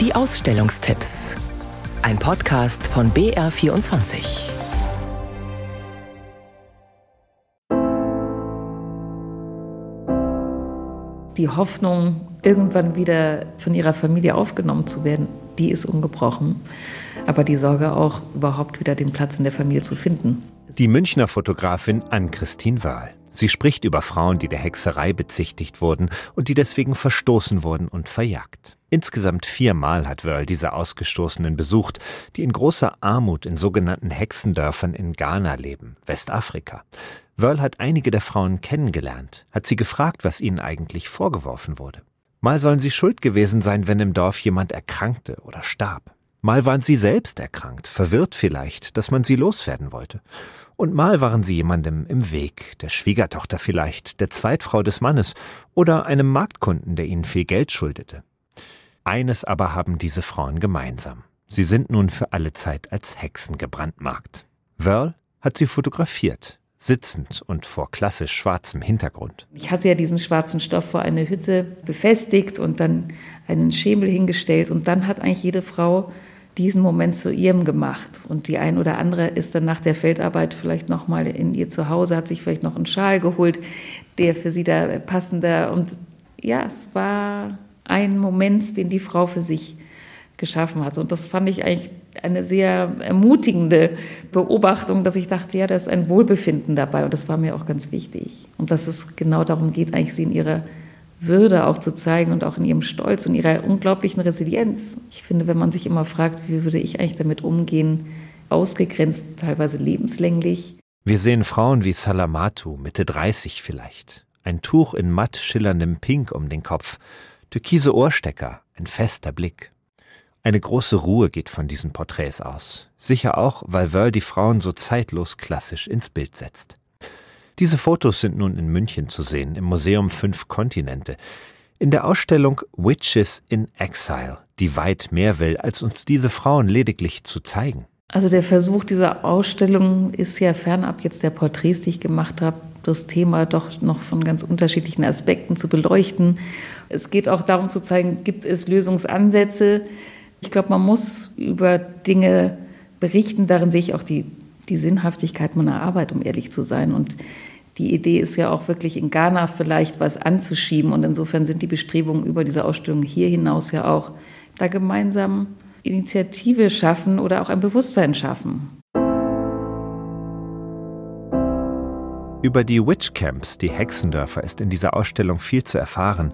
Die Ausstellungstipps. Ein Podcast von BR24. Die Hoffnung, irgendwann wieder von ihrer Familie aufgenommen zu werden, die ist ungebrochen. Aber die Sorge auch, überhaupt wieder den Platz in der Familie zu finden. Die Münchner Fotografin Ann-Christine Wahl. Sie spricht über Frauen, die der Hexerei bezichtigt wurden und die deswegen verstoßen wurden und verjagt. Insgesamt viermal hat Wörl diese Ausgestoßenen besucht, die in großer Armut in sogenannten Hexendörfern in Ghana leben, Westafrika. Wörl hat einige der Frauen kennengelernt, hat sie gefragt, was ihnen eigentlich vorgeworfen wurde. Mal sollen sie schuld gewesen sein, wenn im Dorf jemand erkrankte oder starb. Mal waren sie selbst erkrankt, verwirrt vielleicht, dass man sie loswerden wollte. Und mal waren sie jemandem im Weg, der Schwiegertochter vielleicht, der Zweitfrau des Mannes oder einem Marktkunden, der ihnen viel Geld schuldete. Eines aber haben diese Frauen gemeinsam. Sie sind nun für alle Zeit als Hexen gebrandmarkt. Wörl hat sie fotografiert, sitzend und vor klassisch schwarzem Hintergrund. Ich hatte ja diesen schwarzen Stoff vor eine Hütte befestigt und dann einen Schemel hingestellt und dann hat eigentlich jede Frau diesen Moment zu ihrem gemacht. Und die ein oder andere ist dann nach der Feldarbeit vielleicht noch mal in ihr Zuhause, hat sich vielleicht noch einen Schal geholt, der für sie da passender. Und ja, es war ein Moment, den die Frau für sich geschaffen hat. Und das fand ich eigentlich eine sehr ermutigende Beobachtung, dass ich dachte, ja, da ist ein Wohlbefinden dabei. Und das war mir auch ganz wichtig. Und dass es genau darum geht, eigentlich sie in ihrer würde auch zu zeigen und auch in ihrem Stolz und ihrer unglaublichen Resilienz. Ich finde, wenn man sich immer fragt, wie würde ich eigentlich damit umgehen, ausgegrenzt, teilweise lebenslänglich. Wir sehen Frauen wie Salamatu, Mitte 30 vielleicht. Ein Tuch in matt schillerndem Pink um den Kopf, türkise Ohrstecker, ein fester Blick. Eine große Ruhe geht von diesen Porträts aus. Sicher auch, weil Wörl die Frauen so zeitlos klassisch ins Bild setzt. Diese Fotos sind nun in München zu sehen, im Museum Fünf Kontinente. In der Ausstellung Witches in Exile, die weit mehr will, als uns diese Frauen lediglich zu zeigen. Also der Versuch dieser Ausstellung ist ja fernab jetzt der Porträts, die ich gemacht habe, das Thema doch noch von ganz unterschiedlichen Aspekten zu beleuchten. Es geht auch darum zu zeigen, gibt es Lösungsansätze. Ich glaube, man muss über Dinge berichten. Darin sehe ich auch die, die Sinnhaftigkeit meiner Arbeit, um ehrlich zu sein. Und die Idee ist ja auch wirklich in Ghana vielleicht was anzuschieben. Und insofern sind die Bestrebungen über diese Ausstellung hier hinaus ja auch, da gemeinsam Initiative schaffen oder auch ein Bewusstsein schaffen. Über die Witchcamps, die Hexendörfer, ist in dieser Ausstellung viel zu erfahren.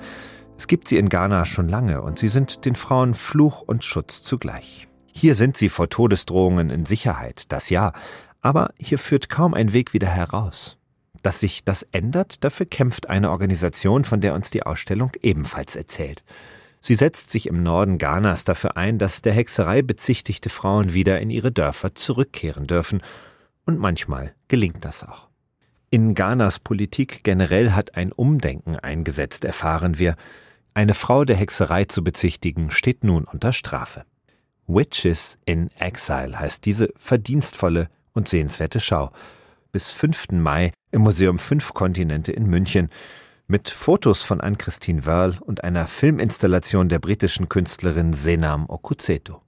Es gibt sie in Ghana schon lange und sie sind den Frauen Fluch und Schutz zugleich. Hier sind sie vor Todesdrohungen in Sicherheit, das ja, aber hier führt kaum ein Weg wieder heraus. Dass sich das ändert, dafür kämpft eine Organisation, von der uns die Ausstellung ebenfalls erzählt. Sie setzt sich im Norden Ghanas dafür ein, dass der Hexerei bezichtigte Frauen wieder in ihre Dörfer zurückkehren dürfen. Und manchmal gelingt das auch. In Ghanas Politik generell hat ein Umdenken eingesetzt, erfahren wir. Eine Frau der Hexerei zu bezichtigen, steht nun unter Strafe. Witches in Exile heißt diese verdienstvolle und sehenswerte Schau. Bis 5. Mai im Museum Fünf Kontinente in München mit Fotos von Ann-Christine Wörl und einer Filminstallation der britischen Künstlerin Senam Okuzeto.